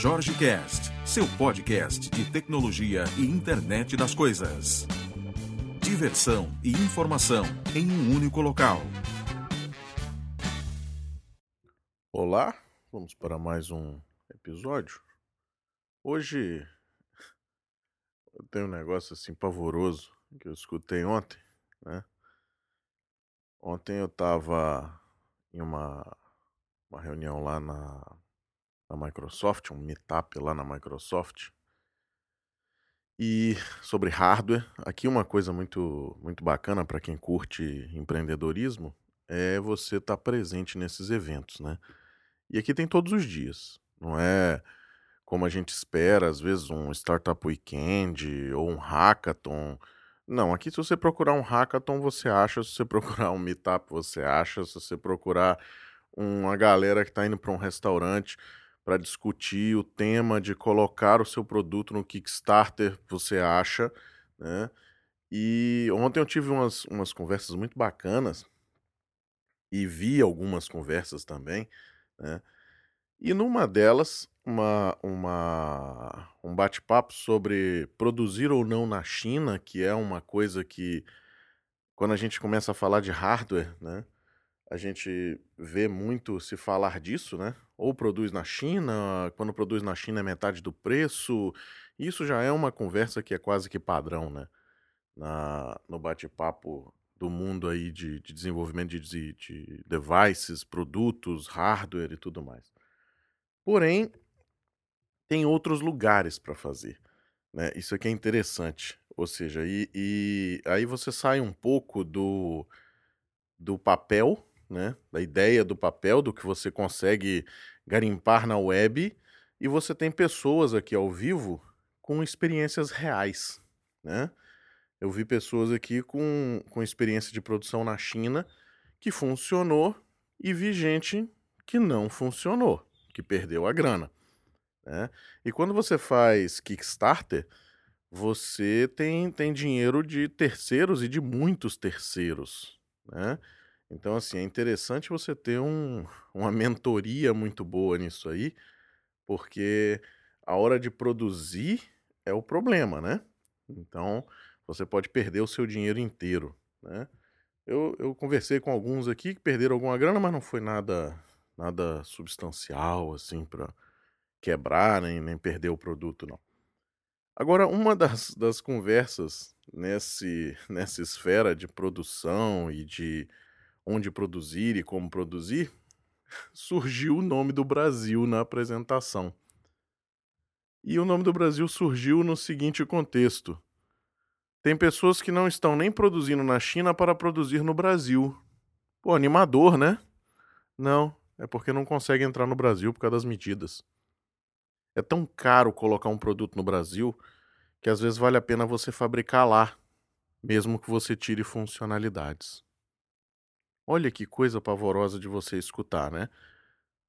Jorge Cast, seu podcast de tecnologia e internet das coisas. Diversão e informação em um único local. Olá, vamos para mais um episódio. Hoje eu tenho um negócio assim pavoroso que eu escutei ontem, né? Ontem eu estava em uma, uma reunião lá na, na Microsoft, um meetup lá na Microsoft, e sobre hardware. Aqui uma coisa muito, muito bacana para quem curte empreendedorismo é você estar tá presente nesses eventos, né? E aqui tem todos os dias, não é como a gente espera, às vezes um Startup Weekend ou um Hackathon. Não, aqui se você procurar um hackathon, você acha, se você procurar um meetup, você acha, se você procurar uma galera que está indo para um restaurante para discutir o tema de colocar o seu produto no Kickstarter, você acha, né? E ontem eu tive umas, umas conversas muito bacanas e vi algumas conversas também, né? E numa delas, uma, uma, um bate-papo sobre produzir ou não na China, que é uma coisa que, quando a gente começa a falar de hardware, né, a gente vê muito se falar disso, né? Ou produz na China, quando produz na China é metade do preço. Isso já é uma conversa que é quase que padrão, né? Na, no bate-papo do mundo aí de, de desenvolvimento de, de devices, produtos, hardware e tudo mais. Porém, tem outros lugares para fazer. Né? Isso aqui é interessante. Ou seja, e, e, aí você sai um pouco do, do papel, né? da ideia do papel, do que você consegue garimpar na web, e você tem pessoas aqui ao vivo com experiências reais. Né? Eu vi pessoas aqui com, com experiência de produção na China que funcionou e vi gente que não funcionou que perdeu a grana. Né? E quando você faz Kickstarter, você tem, tem dinheiro de terceiros e de muitos terceiros. Né? Então, assim, é interessante você ter um, uma mentoria muito boa nisso aí, porque a hora de produzir é o problema, né? Então, você pode perder o seu dinheiro inteiro, né? Eu, eu conversei com alguns aqui que perderam alguma grana, mas não foi nada nada substancial assim para quebrar nem, nem perder o produto não. Agora, uma das, das conversas nesse, nessa esfera de produção e de onde produzir e como produzir, surgiu o nome do Brasil na apresentação. E o nome do Brasil surgiu no seguinte contexto: tem pessoas que não estão nem produzindo na China para produzir no Brasil. Pô, animador, né? Não, é porque não consegue entrar no Brasil por causa das medidas. É tão caro colocar um produto no Brasil que às vezes vale a pena você fabricar lá, mesmo que você tire funcionalidades. Olha que coisa pavorosa de você escutar, né?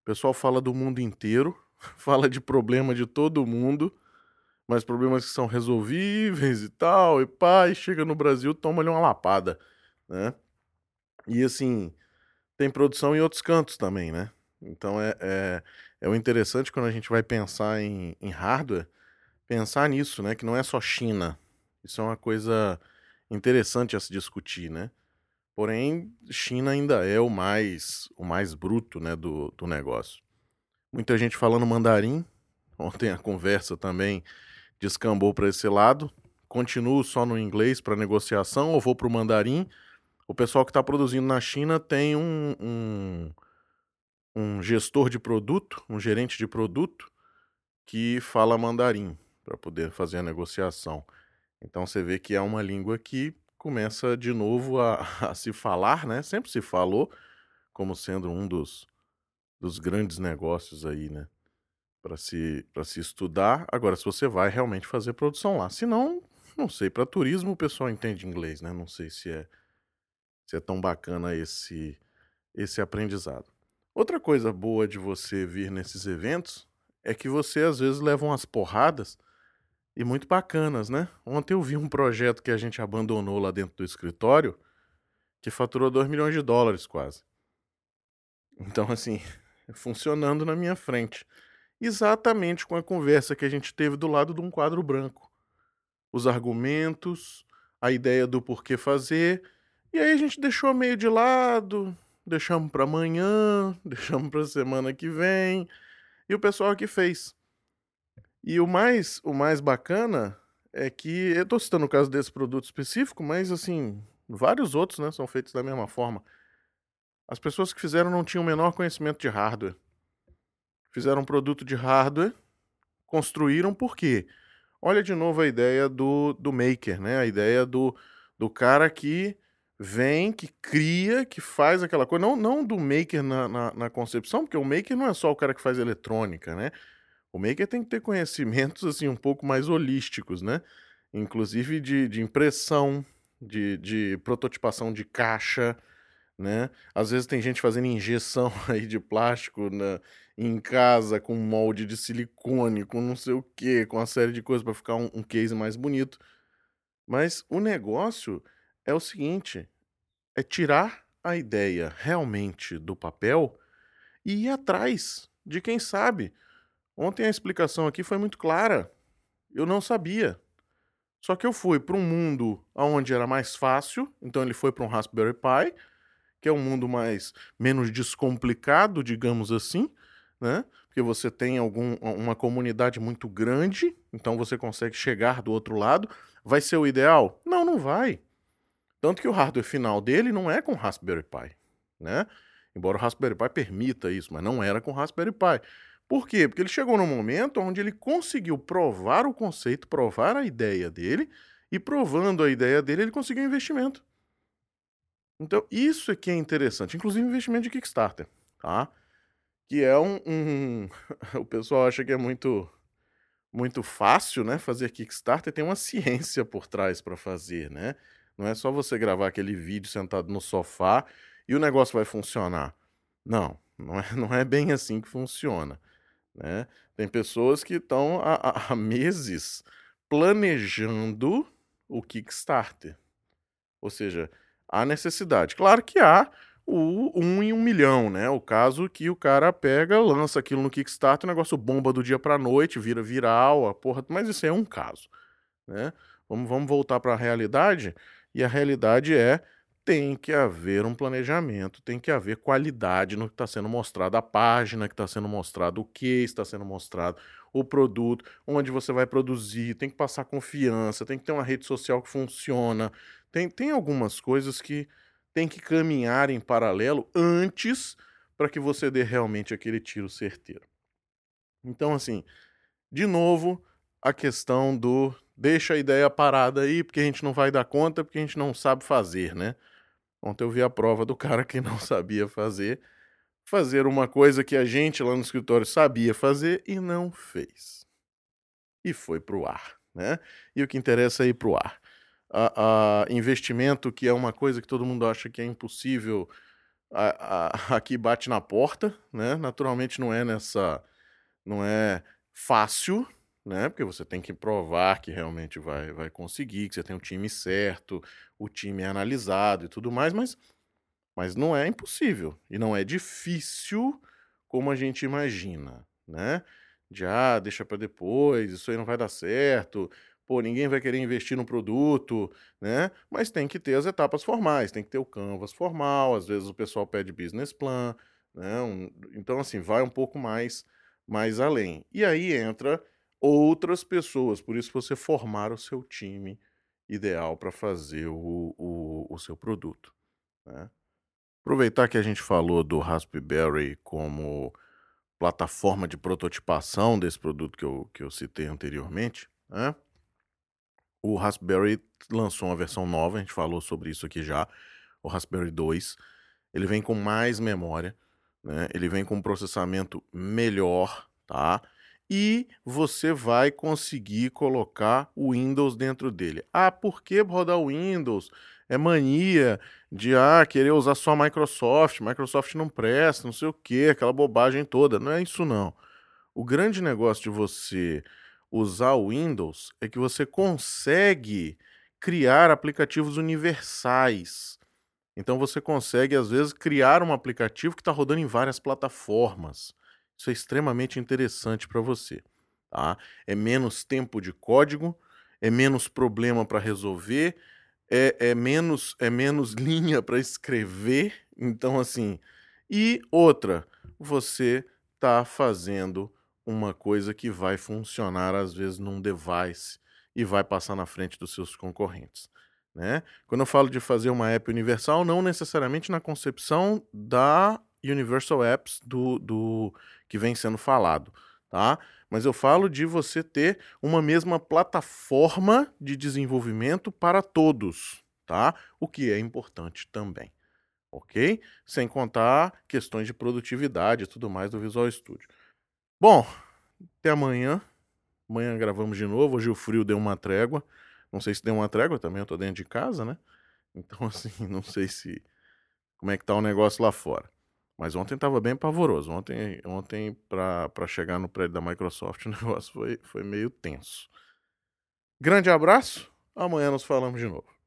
O pessoal fala do mundo inteiro, fala de problema de todo mundo, mas problemas que são resolvíveis e tal, e pá, e chega no Brasil, toma-lhe uma lapada, né? E assim, tem produção em outros cantos também, né? Então é, é, é o interessante quando a gente vai pensar em, em hardware, pensar nisso, né? Que não é só China. Isso é uma coisa interessante a se discutir, né? Porém, China ainda é o mais o mais bruto, né, do, do negócio. Muita gente falando mandarim. Ontem a conversa também descambou para esse lado. Continuo só no inglês para negociação ou vou para o mandarim? o pessoal que está produzindo na China tem um, um, um, gestor de produto, um gerente de produto, que fala mandarim para poder fazer a negociação. Então você vê que é uma língua que começa de novo a, a se falar, né? Sempre se falou como sendo um dos, dos grandes negócios aí, né? Para se, se estudar. Agora, se você vai realmente fazer produção lá. Se não, não sei, para turismo o pessoal entende inglês, né? Não sei se é se é tão bacana esse, esse aprendizado. Outra coisa boa de você vir nesses eventos é que você às vezes leva umas porradas e muito bacanas, né? Ontem eu vi um projeto que a gente abandonou lá dentro do escritório que faturou 2 milhões de dólares quase. Então, assim, funcionando na minha frente. exatamente com a conversa que a gente teve do lado de um quadro branco. Os argumentos, a ideia do porquê fazer, e aí a gente deixou meio de lado, deixamos para amanhã, deixamos para semana que vem, e o pessoal aqui fez. E o mais, o mais bacana é que eu estou citando o caso desse produto específico, mas assim, vários outros, né, são feitos da mesma forma. As pessoas que fizeram não tinham o menor conhecimento de hardware. Fizeram um produto de hardware, construíram por quê? Olha de novo a ideia do, do maker, né? A ideia do, do cara que vem, que cria, que faz aquela coisa. Não, não do maker na, na, na, concepção, porque o maker não é só o cara que faz eletrônica, né? O maker tem que ter conhecimentos assim um pouco mais holísticos, né? Inclusive de, de impressão, de, de prototipação de caixa, né? Às vezes tem gente fazendo injeção aí de plástico na, em casa com molde de silicone, com não sei o que, com uma série de coisas para ficar um, um case mais bonito. Mas o negócio é o seguinte: é tirar a ideia realmente do papel e ir atrás de quem sabe. Ontem a explicação aqui foi muito clara. Eu não sabia. Só que eu fui para um mundo onde era mais fácil, então ele foi para um Raspberry Pi, que é um mundo mais menos descomplicado, digamos assim, né? Porque você tem algum, uma comunidade muito grande, então você consegue chegar do outro lado. Vai ser o ideal? Não, não vai. Tanto que o hardware final dele não é com Raspberry Pi, né? Embora o Raspberry Pi permita isso, mas não era com Raspberry Pi. Por quê? Porque ele chegou num momento onde ele conseguiu provar o conceito, provar a ideia dele, e provando a ideia dele, ele conseguiu investimento. Então, isso é que é interessante, inclusive investimento de Kickstarter, tá? Que é um, um... o pessoal acha que é muito muito fácil, né, fazer Kickstarter, tem uma ciência por trás para fazer, né? Não é só você gravar aquele vídeo sentado no sofá e o negócio vai funcionar. Não, não é, não é bem assim que funciona. Né? Tem pessoas que estão há, há meses planejando o Kickstarter. Ou seja, há necessidade. Claro que há o um em um milhão, né? O caso que o cara pega, lança aquilo no Kickstarter, o negócio bomba do dia para noite, vira viral, a porra. Mas isso é um caso, né? Vamos, vamos voltar para a realidade. E a realidade é tem que haver um planejamento, tem que haver qualidade no que está sendo mostrado, a página que está sendo mostrado, o que está sendo mostrado, o produto, onde você vai produzir, tem que passar confiança, tem que ter uma rede social que funciona, tem, tem algumas coisas que tem que caminhar em paralelo antes para que você dê realmente aquele tiro certeiro. Então, assim, de novo, a questão do deixa a ideia parada aí, porque a gente não vai dar conta, porque a gente não sabe fazer, né? Ontem eu vi a prova do cara que não sabia fazer, fazer uma coisa que a gente lá no escritório sabia fazer e não fez. E foi para o ar, né? E o que interessa é ir para o ar. A, a, investimento, que é uma coisa que todo mundo acha que é impossível, a, aqui bate na porta, né? Naturalmente não é nessa, não é fácil, né? Porque você tem que provar que realmente vai, vai conseguir, que você tem o time certo, o time é analisado e tudo mais, mas, mas não é impossível e não é difícil como a gente imagina, né? De ah, deixa para depois, isso aí não vai dar certo, pô, ninguém vai querer investir no produto, né? Mas tem que ter as etapas formais, tem que ter o canvas formal, às vezes o pessoal pede business plan, né? Um, então, assim, vai um pouco mais, mais além. E aí entra outras pessoas. Por isso, você formar o seu time ideal para fazer o, o, o, seu produto. Né? Aproveitar que a gente falou do Raspberry como plataforma de prototipação desse produto que eu, que eu citei anteriormente, né? o Raspberry lançou uma versão nova, a gente falou sobre isso aqui já, o Raspberry 2. Ele vem com mais memória, né? ele vem com um processamento melhor, tá? E você vai conseguir colocar o Windows dentro dele. Ah, por que rodar o Windows? É mania de ah, querer usar só Microsoft, Microsoft não presta, não sei o que, aquela bobagem toda. Não é isso não. O grande negócio de você usar o Windows é que você consegue criar aplicativos universais. Então você consegue, às vezes, criar um aplicativo que está rodando em várias plataformas. Isso é extremamente interessante para você, tá? É menos tempo de código, é menos problema para resolver, é, é, menos é menos linha para escrever. Então, assim, e outra, você está fazendo uma coisa que vai funcionar às vezes num device e vai passar na frente dos seus concorrentes. Né? Quando eu falo de fazer uma app universal, não necessariamente na concepção da Universal Apps do, do que vem sendo falado, tá? Mas eu falo de você ter uma mesma plataforma de desenvolvimento para todos, tá? O que é importante também, ok? Sem contar questões de produtividade e tudo mais do Visual Studio. Bom, até amanhã. Amanhã gravamos de novo. Hoje o frio deu uma trégua. Não sei se deu uma trégua também, eu tô dentro de casa, né? Então, assim, não sei se. Como é que tá o negócio lá fora. Mas ontem estava bem pavoroso. Ontem, ontem para chegar no prédio da Microsoft, o negócio foi, foi meio tenso. Grande abraço. Amanhã nos falamos de novo.